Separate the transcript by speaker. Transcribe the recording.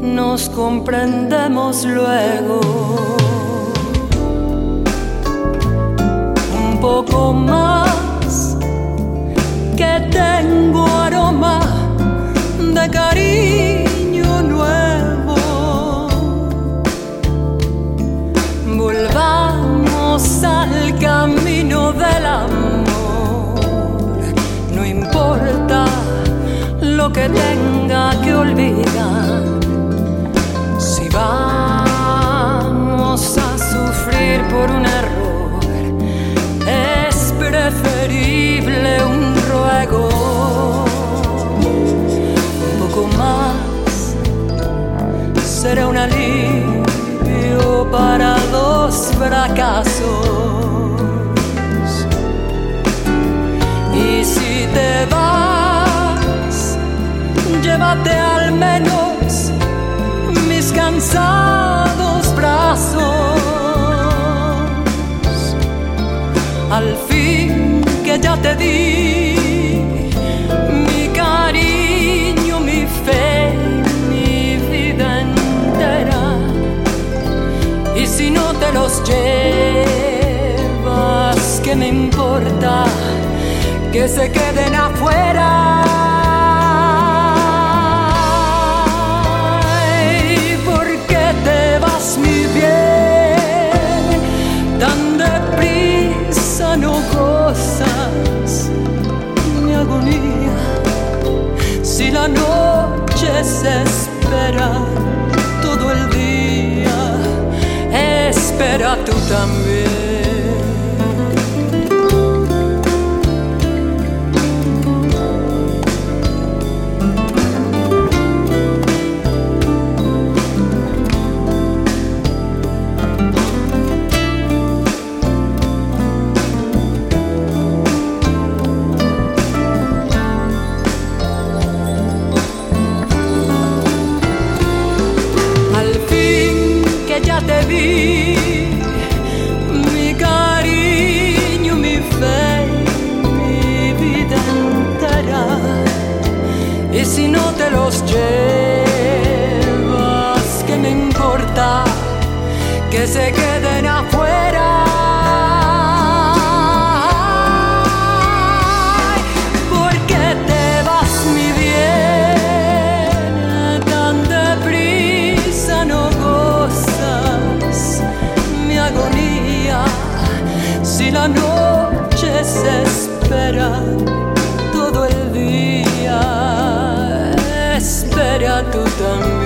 Speaker 1: nos comprendemos luego. Lo que tenga que olvidar. Si vamos a sufrir por un error, es preferible un ruego. Un poco más será un alivio para los fracasos. Al menos mis cansados brazos. Al fin que ya te di mi cariño, mi fe, mi vida entera. Y si no te los llevas, ¿qué me importa? Que se queden afuera. Espera todo el día, espera tú también. Te vi, mi cariño, mi fe, mi vida entera. Y si no te los llevas, ¿qué me importa? Que se queden afuera. Si la noche se espera todo el día, espera tú también.